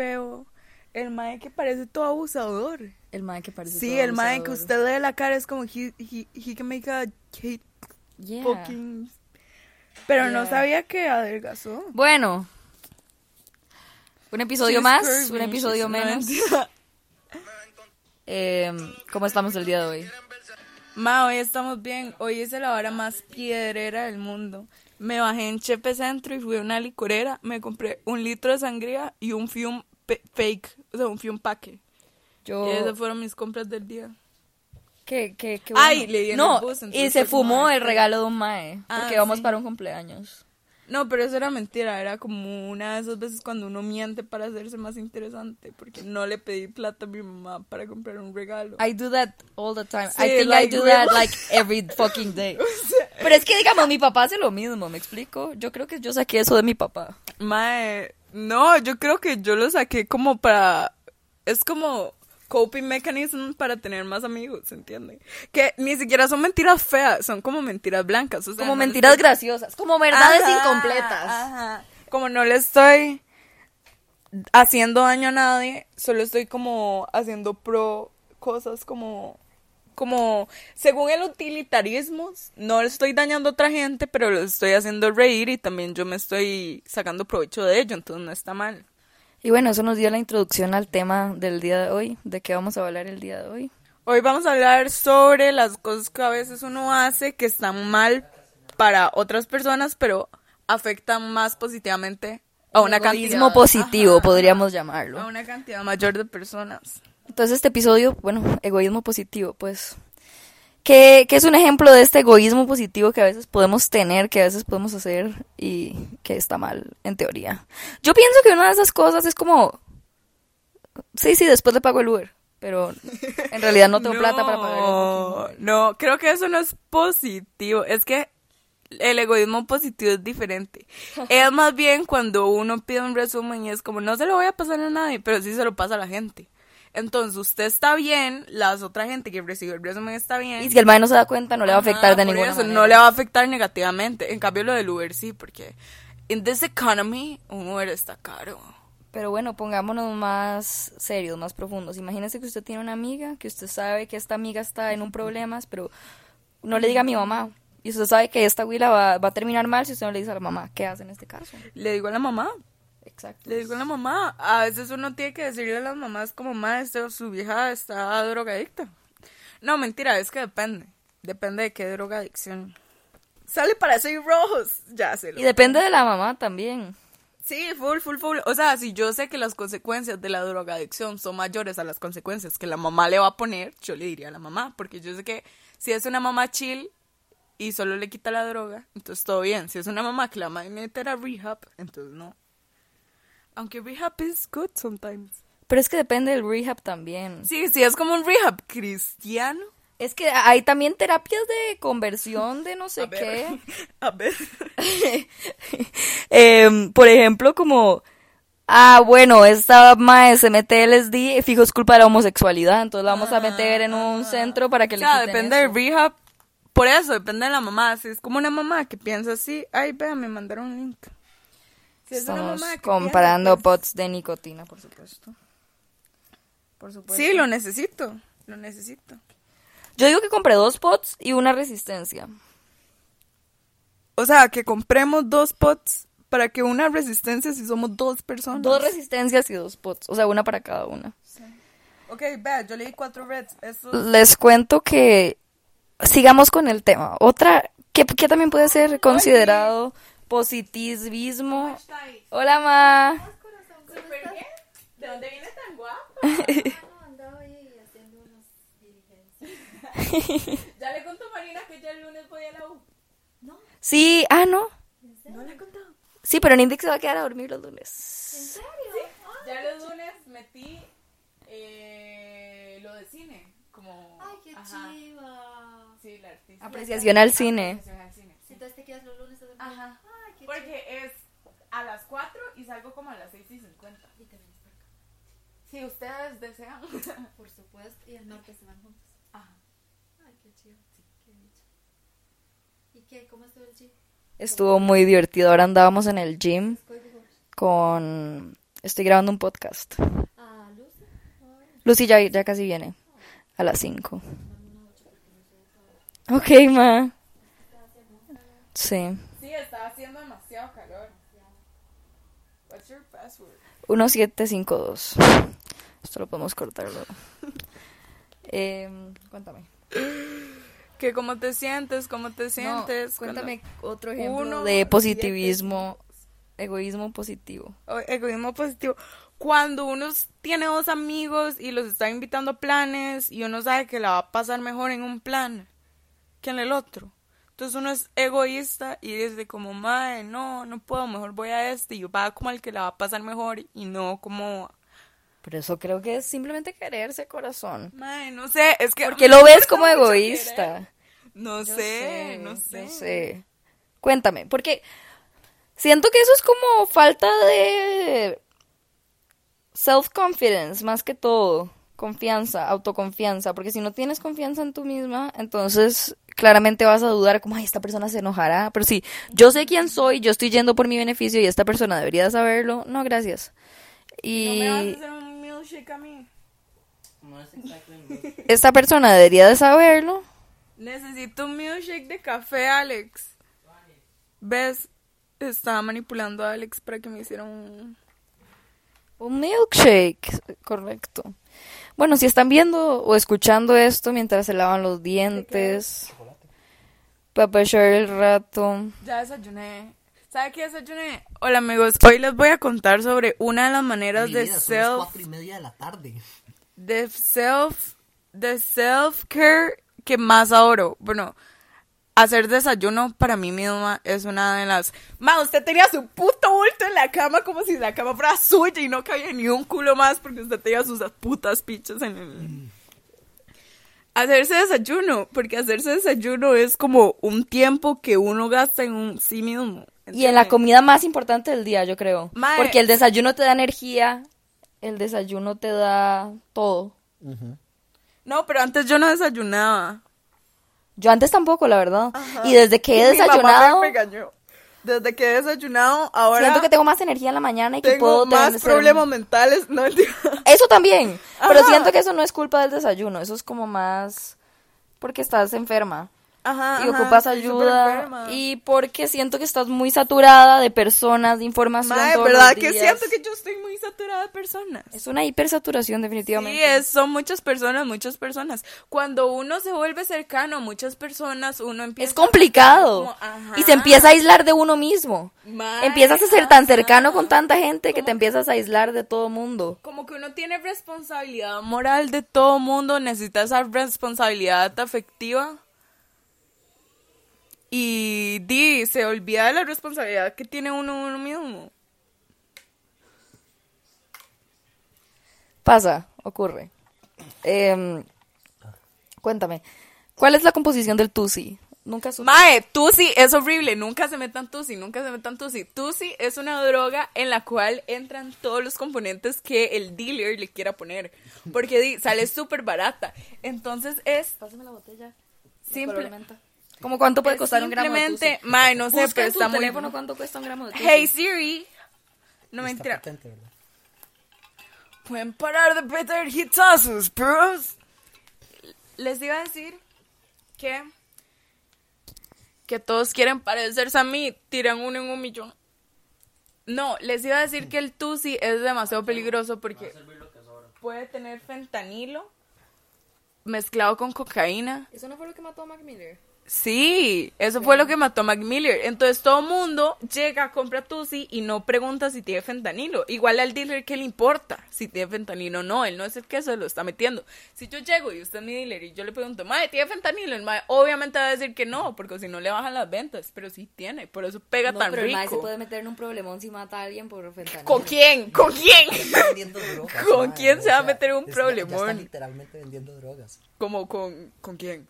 feo. El mae que parece todo abusador. El mae que parece Sí, todo el mae que usted le ve la cara es como he, he, he can make a hate Yeah. fucking... Pero no sabía que adelgazó. Bueno. Un episodio She's más, curvy, un episodio menos. Eh, ¿Cómo estamos el día de hoy? Ma, hoy estamos bien. Hoy hice la hora más piedrera del mundo. Me bajé en Chepe Centro y fui a una licorera. Me compré un litro de sangría y un fium fake, o sea, un fium paque. Yo... Y esas fueron mis compras del día. ¿Qué, qué, qué Ay, bueno. le di en No, el bus, y se fumó ay, el regalo de un mae. Ah, Porque vamos sí. para un cumpleaños. No, pero eso era mentira. Era como una de esas veces cuando uno miente para hacerse más interesante. Porque no le pedí plata a mi mamá para comprar un regalo. I do that all the time. Sí, I think like, I do that like every fucking day. Pero es que digamos, mi papá hace lo mismo, ¿me explico? Yo creo que yo saqué eso de mi papá. Mae, no, yo creo que yo lo saqué como para. Es como coping mechanism para tener más amigos, ¿se entiende? Que ni siquiera son mentiras feas, son como mentiras blancas. o sea, Como no mentiras estoy- graciosas, como verdades Ajá, incompletas. ajá. Como no le estoy haciendo daño a nadie, solo estoy como haciendo pro cosas como como según el utilitarismo, no le estoy dañando a otra gente, pero lo estoy haciendo reír y también yo me estoy sacando provecho de ello, entonces no está mal. Y bueno, eso nos dio la introducción al tema del día de hoy, de qué vamos a hablar el día de hoy. Hoy vamos a hablar sobre las cosas que a veces uno hace que están mal para otras personas, pero afectan más positivamente a una cantidad positivo, Ajá, podríamos a llamarlo. una cantidad mayor de personas. Entonces este episodio, bueno, egoísmo positivo, pues, ¿qué, qué es un ejemplo de este egoísmo positivo que a veces podemos tener, que a veces podemos hacer y que está mal, en teoría? Yo pienso que una de esas cosas es como, sí, sí, después le pago el Uber, pero en realidad no tengo plata para pagar el No, no, creo que eso no es positivo. Es que el egoísmo positivo es diferente. es más bien cuando uno pide un resumen y es como, no se lo voy a pasar a nadie, pero sí se lo pasa a la gente. Entonces, usted está bien, la otra gente que recibe el resumen está bien. Y si el mae no se da cuenta, no le va a afectar Ajá, de ninguna eso, manera. No le va a afectar negativamente. En cambio, lo del Uber sí, porque in this economy, un Uber está caro. Pero bueno, pongámonos más serios, más profundos. Imagínese que usted tiene una amiga, que usted sabe que esta amiga está en un problema, pero no le diga a mi mamá. Y usted sabe que esta huila va, va a terminar mal si usted no le dice a la mamá. ¿Qué hace en este caso? Le digo a la mamá, Exacto. Le digo a la mamá, a veces uno tiene que decirle a las mamás como, maestro, su vieja está drogadicta. No, mentira, es que depende. Depende de qué drogadicción. Sale para seis rojos, ya se lo. Y depende de la mamá también. Sí, full, full, full. O sea, si yo sé que las consecuencias de la drogadicción son mayores a las consecuencias que la mamá le va a poner, yo le diría a la mamá, porque yo sé que si es una mamá chill y solo le quita la droga, entonces todo bien. Si es una mamá que la va a meter a rehab, entonces no. Aunque rehab is good sometimes. Pero es que depende del rehab también. Sí, sí, es como un rehab cristiano. Es que hay también terapias de conversión de no sé qué. A ver. Em, por ejemplo, como, ah, bueno, esta mae se mete LSD, fijo es culpa de la homosexualidad, entonces la vamos a meter en un centro para que O le sea, quiten depende del rehab. Por eso, depende de la mamá. Si es como una mamá que piensa así, ay, vea, me mandaron un link. Si es una Estamos mamá que comparando piensa pots de nicotina, por supuesto. Por supuesto. Sí, lo necesito. Lo necesito. Yo digo que compré dos pots y una resistencia. O sea, que compremos dos pots para que una resistencia si somos dos personas. Dos resistencias y dos pots, o sea, una para cada una. Ok, vea, yo leí cuatro reds. Estos... Les cuento que sigamos con el tema. Otra, que, que también puede ser considerado positivismo. Hola, ma. ¿De dónde viene tan guapa? Ya le contó Marina que ya el lunes voy a la U. Sí, ah, no. ¿No le he contado? Sí, pero Nindik se va a quedar a dormir los lunes. Ya los lunes metí eh, lo de cine. Como. Ay, qué Ajá. chiva. Sí, la artista. Apreciación al cine. Apreciación al cine, sí. Entonces te quedas los lunes a dormir. Ajá. Porque es a las 4 y salgo como a las 6 y 50. Y te vienes para acá. Si ustedes desean. Por supuesto. Y el martes se van juntos. Ajá. Ay, qué chiva. Sí, qué dicha. ¿Y qué? ¿Cómo estuvo el gym? Estuvo muy divertido. Ahora andábamos en el gym con Estoy grabando un podcast. Ah, Lucy. Lucy ya, ya casi viene. A las 5. Ok, ma. Sí. Está haciendo demasiado calor. What's your password? 1752. Esto lo podemos cortar luego. Em, cuéntame. Que cómo te sientes, cómo te No, sientes. cuéntame otro cuando ejemplo uno, de positivismo, egoísmo positivo. o egoísmo positivo. Cuando uno tiene dos amigos y los está invitando a planes y uno sabe que la va a pasar mejor en un plan que en el otro. Entonces uno es egoísta y dice como, madre, no, no puedo, mejor voy a este y va como al que la va a pasar mejor y no como, Pero eso creo que es simplemente quererse, corazón. madre, no sé, es que... Porque lo ves como egoísta. No Yo sé, no sé. sé. Cuéntame, porque siento que eso es como falta de self-confidence, más que todo. Confianza, autoconfianza, porque si no tienes confianza en tú misma, entonces claramente vas a dudar como, ay, esta persona se enojará, pero si yo sé quién soy, yo estoy yendo por mi beneficio y esta persona debería de saberlo, no, gracias. ¿No Y me vas a hacer un milkshake a mí? No es exactamente. esta persona debería de saberlo. Necesito un milkshake de café, Alex. ¿Ves? Estaba manipulando a Alex para que me hiciera un... Un milkshake, correcto. Bueno, si están viendo o escuchando esto mientras se lavan los dientes, para pasar el rato. Ya desayuné. ¿Sabe qué desayuné? Hola amigos, hoy les voy a contar sobre una de las maneras Mi de vida, son las self, cuatro y media de la tarde. de self, de self care que más adoro. Bueno, hacer desayuno para mí misma es una de las. Ma, usted tenía su puto bulto en la cama como si la cama fuera suya y no cabía ni un culo más porque usted tenía sus putas pichas en el. Hacerse desayuno, porque hacerse desayuno es como un tiempo que uno gasta en un sí mismo. Y en la comida más importante del día, yo creo. Mae. Porque el desayuno te da energía, el desayuno te da todo. No, pero antes yo no desayunaba. Yo antes tampoco, la verdad. Y desde que he Mi mamá desayunado, me regañó. Desde que he desayunado, ahora siento que tengo más energía en la mañana y que tengo puedo más problemas mentales. No. Eso también. Pero siento que eso no es culpa del desayuno. Eso es como más porque estás enferma. Ajá, y ajá, ocupas ayuda y porque siento que estás muy saturada de personas, de información todos ¿verdad los que días. siento que yo estoy muy saturada de personas? es una hipersaturación definitivamente. Sí, es- son muchas personas, muchas personas. Cuando uno se vuelve cercano a muchas personas, uno empieza Es complicado como, ajá. y se empieza a aislar de uno mismo. Empiezas a ser tan cercano con tanta gente que te empiezas a aislar de todo mundo. Como que uno tiene responsabilidad moral de todo mundo, necesita esa responsabilidad afectiva. Y di, se olvida de la responsabilidad que tiene uno uno mismo. Pasa, ocurre. Em, cuéntame, ¿cuál es la composición del tusi? Nunca supe. Mae, Tusi es horrible, nunca se metan Tusi, nunca se metan Tusi. Tusi es una droga en la cual entran todos los componentes que el dealer le quiera poner. Porque di, sale súper barata. Entonces es Pásame la botella. simple. ¿Cómo cuánto puede costar un gramo de Simplemente, tusi? mae, no sé, Busca pero en tu está muy teléfono cuánto cuesta un gramo de tusi. Hey Siri. No Está mentira. Pueden parar de pedir hitazos, bros. Les iba a decir que que todos quieren parecerse a mí, tiran uno en un millón. No, les iba a decir que el Tusi es demasiado peligroso porque puede tener fentanilo mezclado con cocaína. ¿Eso no fue lo que mató a Mac Miller? Sí, eso fue lo que mató a Mac Miller. Entonces todo mundo llega, compra Tusi y no pregunta si tiene fentanilo. Igual al dealer, ¿qué le importa si tiene fentanilo o no? Él no es el que se lo está metiendo. Si yo llego y usted es mi dealer y yo le pregunto, Mae, ¿tiene fentanilo? El Mae obviamente va a decir que no, porque si no le bajan las ventas. Pero sí tiene, por eso pega No, tan pero el mae se puede meter en un problemón si mata a alguien por fentanilo. ¿Con quién? ¿Con quién? Drogas. ¿Con quién se va a meter en un Ya está problemón? literalmente vendiendo drogas. Como con, ¿con quién?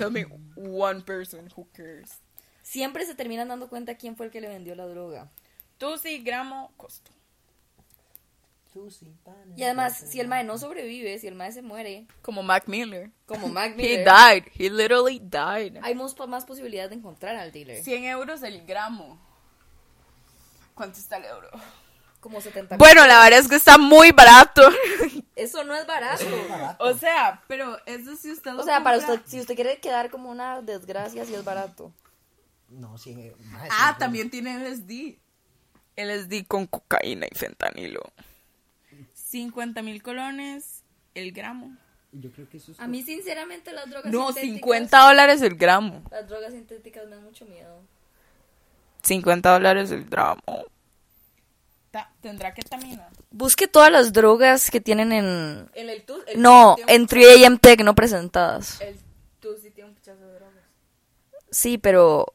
Tell me one person who cares. Siempre se terminan dando cuenta quién fue el que le vendió la droga. Tusi, gramo, costo. Tusi, pan, Y además, si el mae no sobrevive, si el mae se muere, Como Mac Miller. como Mac He Miller, died. He literally died. hay más, más posibilidades de encontrar al dealer. 100 euros el gramo. ¿Cuánto está el euro? Como 70 Bueno, la verdad es que está muy barato. Eso no es barato. Barato. o sea, pero eso sí usted O sea, para usted, si usted quiere quedar como una desgracia, sí es barato. No, sí. mae, Ah, sí, también tiene LSD. LSD con cocaína y fentanilo. 50 mil colones el gramo. Yo creo que eso es. A mí, sinceramente, las drogas No, sintéticas... 50 dólares el gramo. Las drogas sintéticas me dan mucho miedo. 50 dólares el gramo. Ta- ¿Tendrá ketamina? Busque todas las drogas que tienen en... En el TUS. No, en 3AM Tech no presentadas. El TUS sí tiene un pichazo de drogas. Sí, pero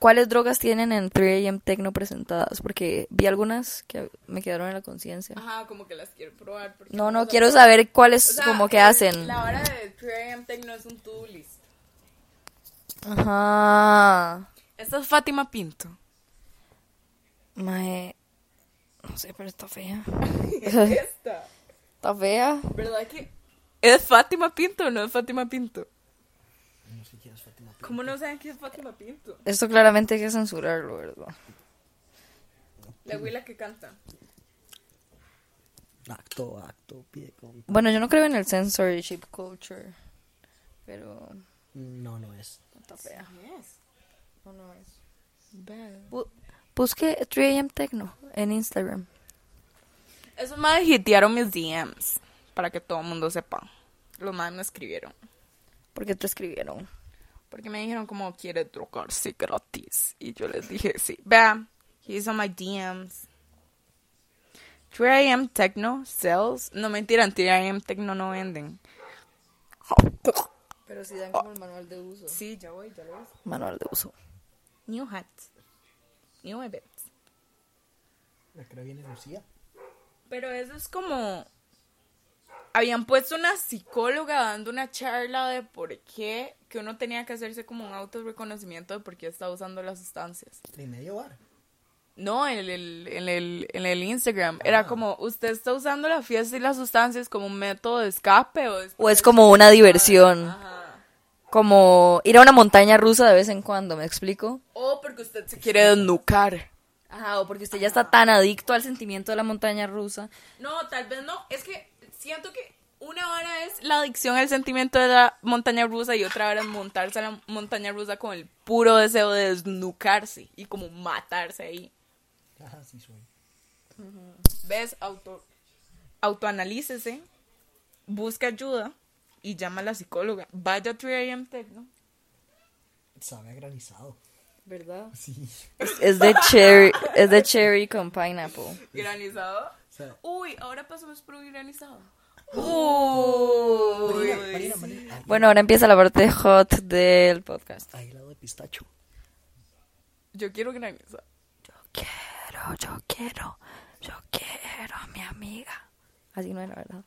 ¿cuáles drogas tienen en 3AM Tech no presentadas? Porque vi algunas que me quedaron en la conciencia. Ajá, como que las quiero probar. No, no, quiero saber cuáles O sea, como que el- hacen. La hora de 3AM Tech no es un to-do list. Ajá. Esta es Fátima Pinto. Mae, no sé, pero está fea. Esta. Está fea. ¿Verdad que es Fátima Pinto o no es Fátima Pinto? No sé quién es Fátima. Pinto. ¿Cómo no saben que es Fátima Pinto? Esto claramente hay que censurarlo, ¿verdad? La huila que canta. Acto, acto, pide con. Bueno, yo no creo en el censorship culture, pero No, no es. está fea. No, no es. Bu- busque 3AM Techno en Instagram. Esos madres hitearon mis DMs. Para que todo el mundo sepa. Los madres me escribieron. ¿Por qué te escribieron? Porque me dijeron como quiere drogarse gratis. Y yo les dije sí. Vea, he's on my DMs. 3am Techno sells. No mentira, en 3am Techno no venden. Pero si dan como el manual de uso. Sí, ya voy, ya lo ves. Manual de uso. New hats. New events. La que viene Lucía. Pero eso es como... Habían puesto una psicóloga dando una charla de por qué que uno tenía que hacerse como un autorreconocimiento de por qué estaba usando las sustancias. Medio bar. No, en el, en el, en el Instagram. Era como, usted está usando la fiesta y las sustancias como un método de escape o, O es como una diversión. Ajá. Como ir a una montaña rusa de vez en cuando, ¿me explico? O porque usted se quiere desnucar. Ajá, o porque usted ya está tan adicto al sentimiento de la montaña rusa. No, tal vez no. Es que siento que una hora es la adicción al sentimiento de la montaña rusa y otra hora es montarse a la montaña rusa con el puro deseo de desnucarse y como matarse ahí. Ajá, sí soy. ¿Ves? Auto, autoanalícese, busca ayuda y llama a la psicóloga. Vaya a 3am Techno. Sabe a granizado. ¿Verdad? Sí. Es de cherry, es de cherry con pineapple. ¿Granizado? Uy, ahora pasamos por un granizado. Uy. Marina, Marina. Bueno, ahora empieza la parte hot del podcast. Ahí lado de pistacho. Yo quiero granizado. Quiero, yo quiero, yo quiero a mi amiga. Así no era, ¿verdad?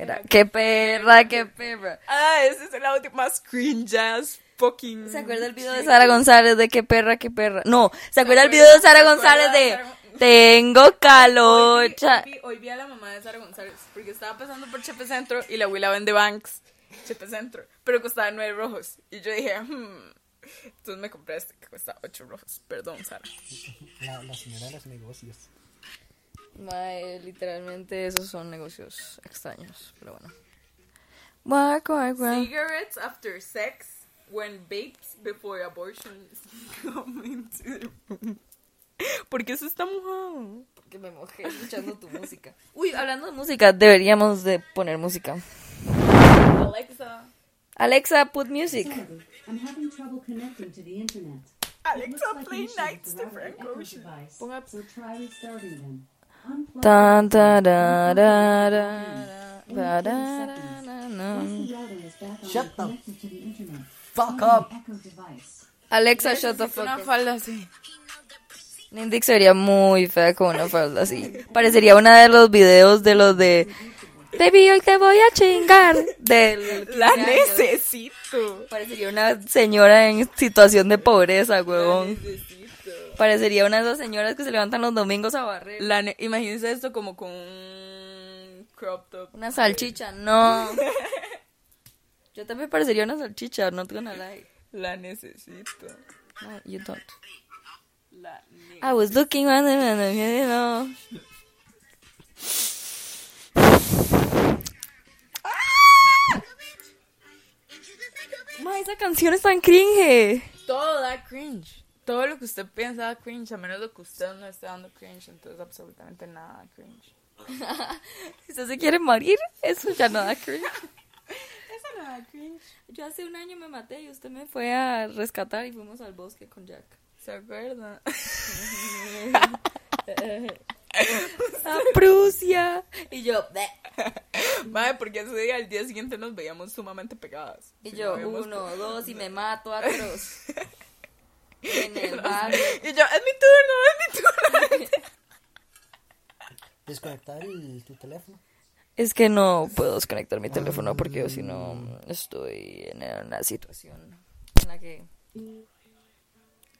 Era, qué perra, qué perra. Ah, ese es el audio más cringe ass fucking. ¿Se acuerda el video de Sara González de qué perra, qué perra? No, ¿se acuerda el video de Sara ¿Se acuerda González de Tengo hoy vi- hoy vi a la mamá de Sara González porque estaba pasando por Chepe Centro y la abuela vende Banks. Chepe Centro, pero costaba nueve rojos. Y yo dije, hmm. Entonces me compré este que cuesta ocho rojos. Perdón, Sara. La, la señora de los negocios. Mae, literalmente esos son negocios extraños, pero bueno. Guac, guac, guac. Cigarettes after sex when vapes before abortion come into the room. ¿Por qué eso está mojado? Porque me mojé escuchando tu música. Uy, hablando de música, deberíamos de poner música. Alexa. Alexa, put music. Sorry, I'm having trouble connecting to the internet. Alexa, play Nights to Frank Ocean. Ponga- So try restarting them. Unplug Tan, them. ta, da, da, da, In da, 30 da, seconds. da, Once da. the router is back on Shut the Fuck up. Alexa, shut the una fuck up. falda así. Nindix sería muy fea con una falda así. Parecería una de los videos de los de Baby, hoy te voy a chingar. Del La 15 años. necesito. Parecería una señora en situación de pobreza, huevón. Necesito. Parecería una de esas señoras que se levantan los domingos a barrer. La ne- Imagínense esto como con un crop top. Una salchicha, no. Yo también parecería una salchicha, not gonna lie. La necesito. No, you don't. La ne- I was looking on the no. Ma, esa canción es tan cringe. Todo da cringe. Todo lo que usted piensa da cringe, a menos de que usted no esté dando cringe, entonces absolutamente nada da cringe. Si usted se quiere morir, eso ya no da cringe. Eso no da cringe. Yo hace un año me maté y usted me fue a rescatar y fuimos al bosque con Jack. ¿Se acuerda? A Prusia. Y yo, "Bleh". Madre, porque ese día, al día siguiente, nos veíamos sumamente pegadas. y yo, uno, dos, y me mato a todos. En el barrio. Y yo, es mi turno, es mi turno. Desconectar el, tu teléfono. Es que no puedo desconectar mi teléfono porque si no estoy en una situación en la que...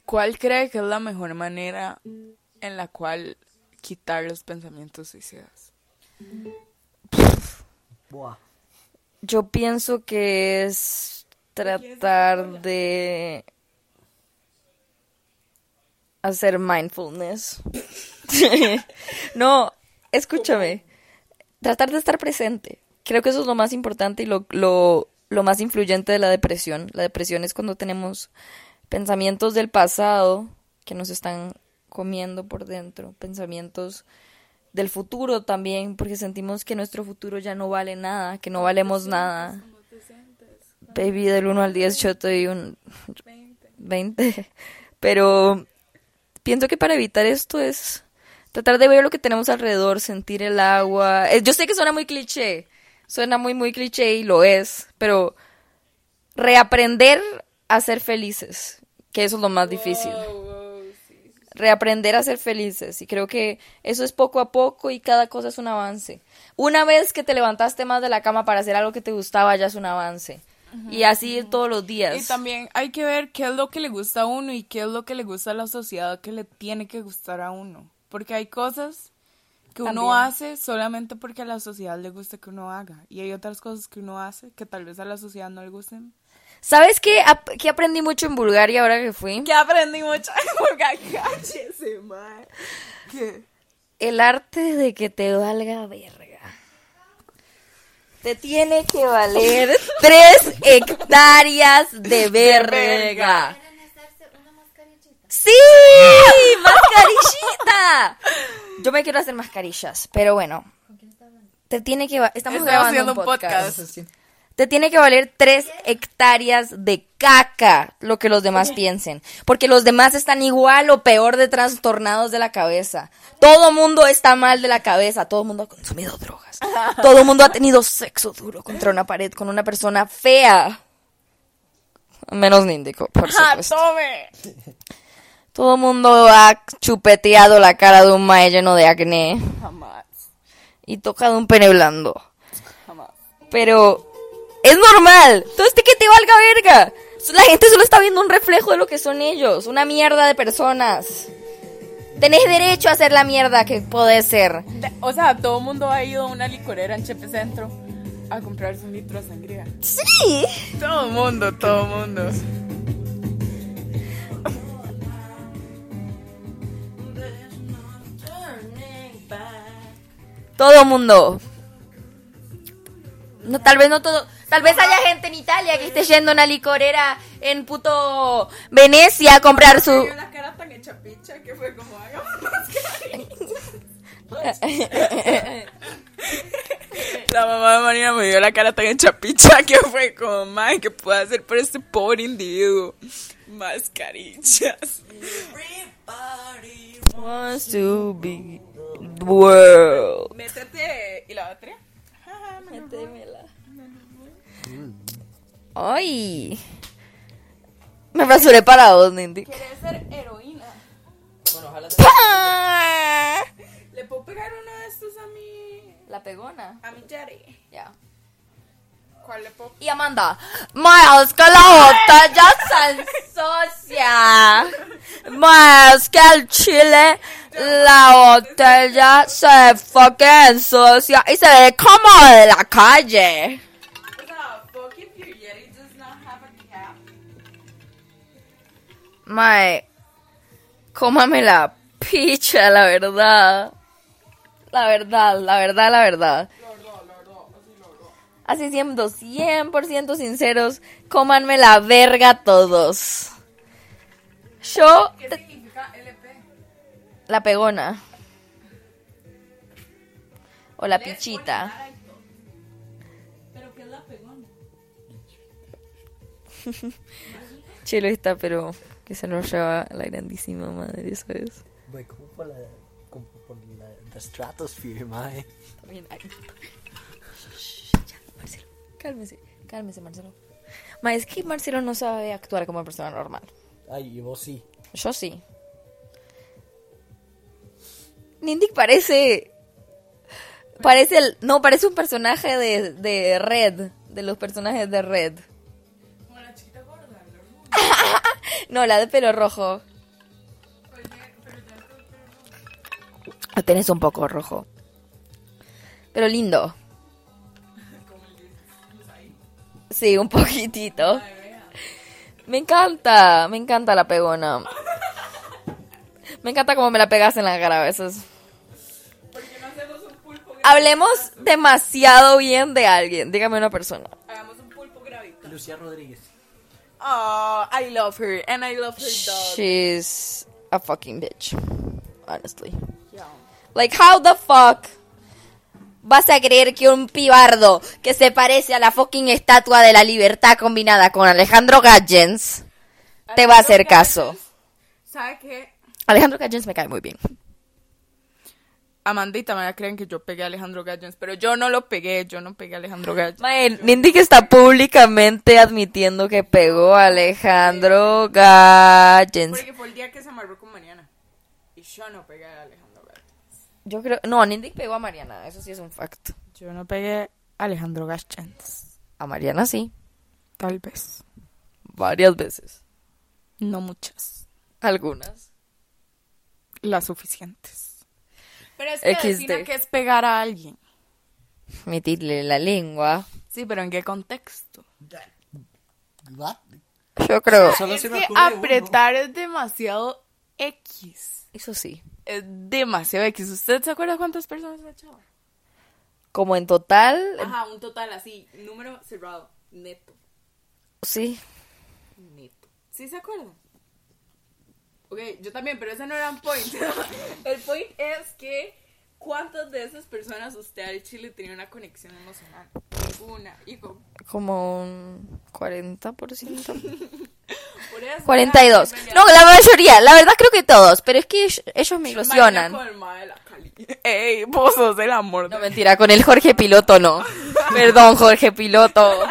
¿Cuál cree que es la mejor manera en la cual quitar los pensamientos suicidas? Buah. Yo pienso que es tratar de hacer mindfulness. no, escúchame. Tratar de estar presente. Creo que eso es lo más importante y lo, lo, lo más influyente de la depresión. La depresión es cuando tenemos pensamientos del pasado que nos están comiendo por dentro, pensamientos del futuro también, porque sentimos que nuestro futuro ya no vale nada, que no valemos nada. Baby, del 1 al 10 yo te doy un 20. Pero pienso que para evitar esto es tratar de ver lo que tenemos alrededor, sentir el agua. Eh, Yo sé que suena muy cliché, suena muy, muy cliché y lo es, pero reaprender a ser felices, que eso es lo más difícil. Reaprender a ser felices y creo que eso es poco a poco y cada cosa es un avance. Una vez que te levantaste más de la cama para hacer algo que te gustaba, ya es un avance. Y así todos los días. Y también hay que ver qué es lo que le gusta a uno y qué es lo que le gusta a la sociedad que le tiene que gustar a uno. Porque hay cosas que uno También. hace solamente porque a la sociedad le gusta que uno haga. Y hay otras cosas que uno hace que tal vez a la sociedad no le gusten. ¿Sabes qué, ap- qué aprendí mucho en Bulgaria ahora que fui? Que aprendí mucho. Porque cállese, mae. ¿Qué? El arte de que te valga verga. Te tiene que valer tres hectáreas de verga. verga. ¿Quieren hacerse una mascarillita? ¡Sí! ¡Mascarillita! Yo me quiero hacer mascarillas, pero bueno. Te tiene que... Estamos Estamos grabando haciendo un un podcast. podcast. Te tiene que valer tres hectáreas de caca lo que los demás piensen. Porque los demás están igual o peor de trastornados de la cabeza. Todo mundo está mal de la cabeza. Todo mundo ha consumido drogas. Todo mundo ha tenido sexo duro contra una pared con una persona fea. Menos Níndico, por ¡Ja, supuesto. tome! Todo mundo ha chupeteado la cara de un mae lleno de acné Jamás. y tocado un pene blando. Jamás. Pero es normal. Entonces, ¿de qué te valga verga? La gente solo está viendo un reflejo de lo que son ellos. Una mierda de personas. Tenés derecho a hacer la mierda que podés ser. O sea, todo el mundo ha ido a una licorera en Chepe Centro a comprarse un litro de sangría. Sí. Todo el mundo, todo el mundo. Todo mundo. No, tal vez no todo. Tal vez haya gente en Italia que esté yendo a una licorera en puto Venecia a comprar su. Tenía la cara tan hecha picha que fue como, hagamos La mamá de Marina me dio la cara tan hecha picha que fue como, madre, ¿qué puedo hacer por este pobre individuo? Mascarillas. Wants to be the world. Métete. ¿Y la batería? Ay. Me rasuré para dos, Nindy. ¿Quieres ser heroína? ¡Pah! ¿Le puedo pegar uno de estos a mi. La pegona. a mi Jerry? Ya. ¿Cuál le puedo Y Amanda, más que la otra ya se ensucia. Más que el chile, la botella se fucking ensucia y se ve como de la calle. Mae, cómame la picha, la verdad. La verdad, la verdad, la verdad. Así siendo 100% sinceros, cómanme la verga todos. Yo, ¿Qué significa LP? la pegona. O la pichita. ¿Pero qué es la pegona? Chelo está, pero que se nos lleva la grandísima madre, ¿sabes? Mae, como por la, como por la, the stratosphere, mae. También hay- Ya, Marcelo, cálmese, cálmese, Marcelo. Ma, es que Marcelo no sabe actuar como persona normal. Ay, y vos sí. Yo sí. Nindic parece. Parece el. No, parece un personaje de, de Red. De los personajes de Red. No, la de pelo rojo. Lo tenés un poco rojo. Pero lindo. Sí, un poquitito. Me encanta, me encanta la pegona. Me encanta cómo me la pegas en la cara a veces. Porque no hacemos un pulpo Hablemos demasiado bien de alguien. Dígame una persona. Hagamos un pulpo gravito. Lucía Rodríguez. Oh, I love her. And I love her dog. She's a fucking bitch. Honestly. Yeah. Like, how the fuck vas a creer que un pibardo que se parece a la fucking estatua de la libertad combinada con Alejandro Gadgens te va a hacer caso? ¿Sabe qué? Alejandro Gadgens me cae muy bien. Amanda y Tamara creen que yo pegué a Alejandro Gallens, pero yo no lo pegué, yo no pegué a Alejandro Gallens. Mae, Nindy que está públicamente admitiendo que pegó a Alejandro Gadgens. Porque fue el día que se amarró con Mariana. Y yo no pegué a Alejandro Gallens. Yo creo, no, Nindy pegó a Mariana, eso sí es un fact. Yo no pegué a Alejandro Gallens. A Mariana sí, Tal vez. varias veces. No muchas. Algunas. Las suficientes. Pero es que XD. defina que es pegar a alguien. Metirle la lengua. Sí, pero ¿en qué contexto? What? Yo creo. Solo es se me que ocurre uno. apretar es demasiado X. Eso sí. Es demasiado X. ¿Usted se acuerda cuántas personas le echaba? Como en total, Ajá, un total así, número cerrado, neto, sí. neto. ¿Sí se acuerdan? Ok, yo también, pero ese no era un point. El point es que ¿cuántas de esas personas usted al chile tenía una conexión emocional? Ninguna, hijo. Como un 40%. Por eso, 42. ya, No, la mayoría. La verdad creo que todos. Pero es que ellos- me ilusionan. con el mae de la Cali. Ey, vos sos el amor de No, mentira. Con el Jorge Piloto no. Perdón, Jorge Piloto.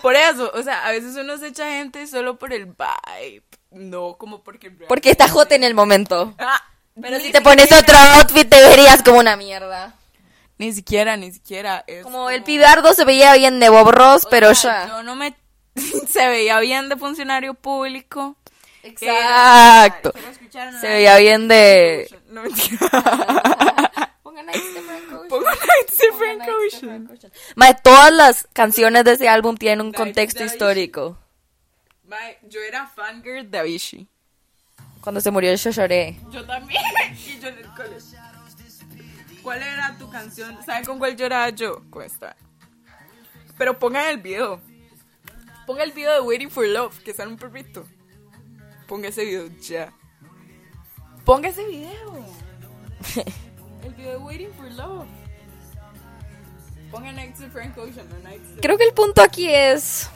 Por eso, o sea, a veces uno se echa gente solo por el vibe. No como porque... Porque está hot en el momento. Ah, Pero si te pones otro outfit te verías como una mierda. Ni siquiera, ni siquiera. Es Como el pibardo se veía bien de Bob Ross, o pero sea, ya. Yo no me... se veía bien de funcionario público. Exacto. ¿Se lo escucharon? Se veía bien de... No, mentira. Pongan ahí. Pongan ahí todas las canciones de ese álbum tienen un contexto histórico. Mae, yo era fangirl de Avicii. Cuando se murió yo lloré. Yo también. y yo en el colegio. ¿Cuál era tu canción? ¿Saben con cuál lloraba yo? Con esta. Pero pongan el video. Ponga el video de Waiting for Love, que sale un perrito. Ponga ese video ya. Ponga ese video. el video de Waiting for Love. Ponga Nights of Frank Ocean Creo que el punto aquí es...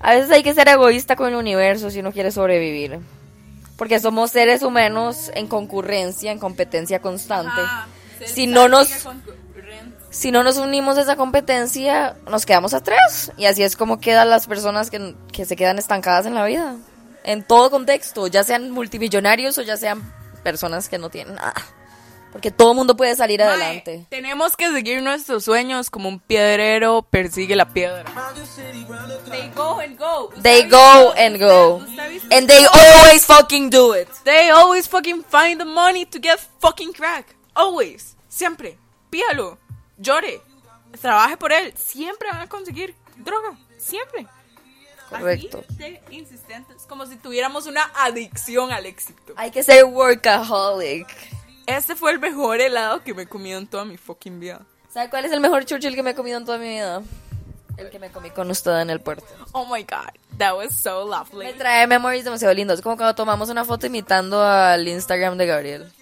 A veces hay que ser egoísta con el universo si uno quiere sobrevivir. Porque somos seres humanos en concurrencia, en competencia constante. Ajá, Si no nos-. Si no nos unimos a esa competencia, nos quedamos atrás. Y así es como quedan las personas que, que se quedan estancadas en la vida. En todo contexto, ya sean multimillonarios o ya sean personas que no tienen nada. Porque todo mundo puede salir Mae, adelante. tenemos que seguir nuestros sueños como un piedrero persigue la piedra. They go and go. ¿Usted They go and go. ¿Usted ha visto- And they always fucking do it. They always fucking find the money to get fucking crack. Always. Siempre. Pídalo. Llore. Trabaje por él. Siempre van a conseguir droga. Siempre. Correcto. Así de insistentes. Como si tuviéramos una adicción al éxito. Hay que ser workaholic. Este fue el mejor helado que me he comido en toda mi fucking vida. ¿Sabe cuál es el mejor Churchill que me he comido en toda mi vida? El que me comí con usted en el puerto. Oh my god, that was so Me lovely. trae memories demasiado lindos. Es como cuando tomamos una foto imitando al Instagram de Gabriel.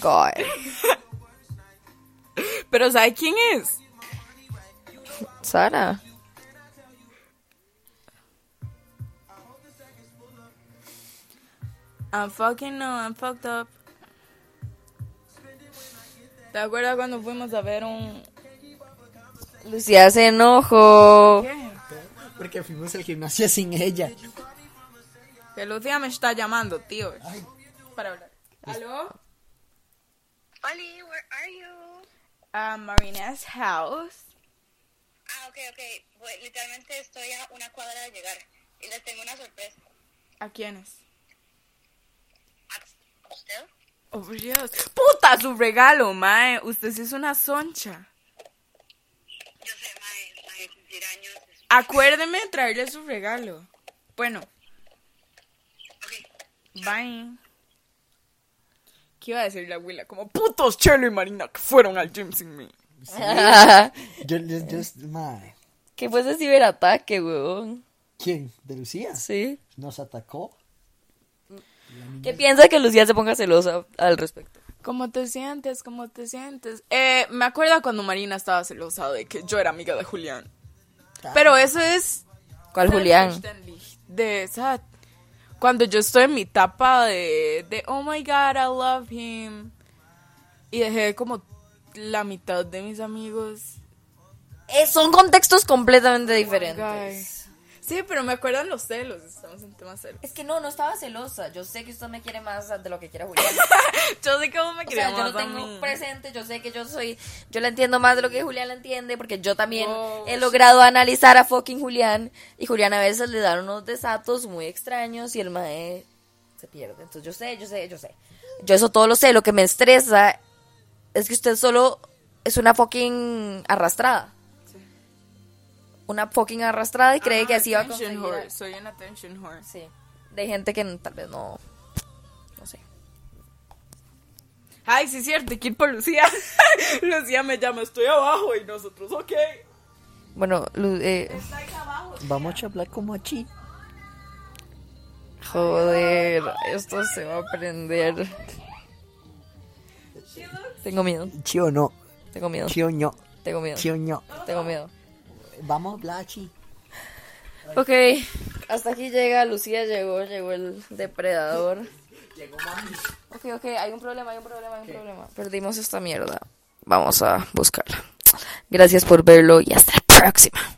God. Pero ¿sabe quién es? Sara. I'm fucking no, I'm fucked up. ¿Te acuerdas cuando fuimos a ver un... Lucía se enojó. ¿Qué? Porque fuimos al gimnasio sin ella. Que Lucía me está llamando, tío. Para hablar. ¿Aló? Oli, where are you? A Marina's house. Ah, ok, ok. Literalmente estoy a una cuadra de llegar y les tengo una sorpresa. ¿A quiénes? Oh, Dios. ¡Puta, su regalo, mae! Usted sí es una soncha. Yo sé, mae, mae, cumplir años. es- Acuérdeme de traerle su regalo. Bueno, Ok. bye. ¿Qué iba a decir la abuela? Como putos Chelo y Marina que fueron al gym sin mí. Yo, yo, yo- mae. ¿Qué fue ese ciberataque, weón? ¿Quién? ¿De Lucía? Sí. Nos atacó. ¿Qué piensa que Lucía se ponga celosa al respecto? ¿Cómo te sientes? ¿Cómo te sientes? Eh, me acuerdo cuando Marina estaba celosa de que yo era amiga de Julián. Pero eso es ¿Cuál Julián? De esa. Cuando yo estoy en mi etapa de, de oh my god, I love him. Y dejé como la mitad de mis amigos. Eh, son contextos completamente diferentes. Sí, pero me acuerdan los celos. Estamos en temas celos. Es que no, no estaba celosa. Yo sé que usted me quiere más de lo que quiere Julián. Yo sé cómo me O quería sea, yo más lo tengo mí. presente, yo sé que yo soy, yo la entiendo más de lo que Julián la entiende, porque yo también Oh, he logrado analizar a fucking Julián, y Julián a veces le da unos desatos muy extraños y el mae se pierde. Entonces yo sé, yo sé, yo sé. Yo eso todo lo sé, lo que me estresa es que usted solo es una fucking arrastrada. Una fucking arrastrada y cree Ah, que así va a attention conseguir. whore. Soy una attention whore. Sí. De gente que tal vez no, no sé. Ay, sí es cierto, hay que ir por Lucía. Lucía me llama, estoy abajo y nosotros, ok. Bueno, Lu- eh, Vamos a hablar como aquí. Joder, esto se va a aprender. Tengo miedo, Sí o no. tengo miedo, Sí o no. tengo miedo, Sí o no. tengo miedo. Vamos aquí. Ok, hasta aquí llega, Lucía llegó, llegó el depredador. Ok, ok, hay un problema, hay un problema, hay un problema. Perdimos esta mierda. Vamos a buscarla. Gracias por verlo y hasta la próxima.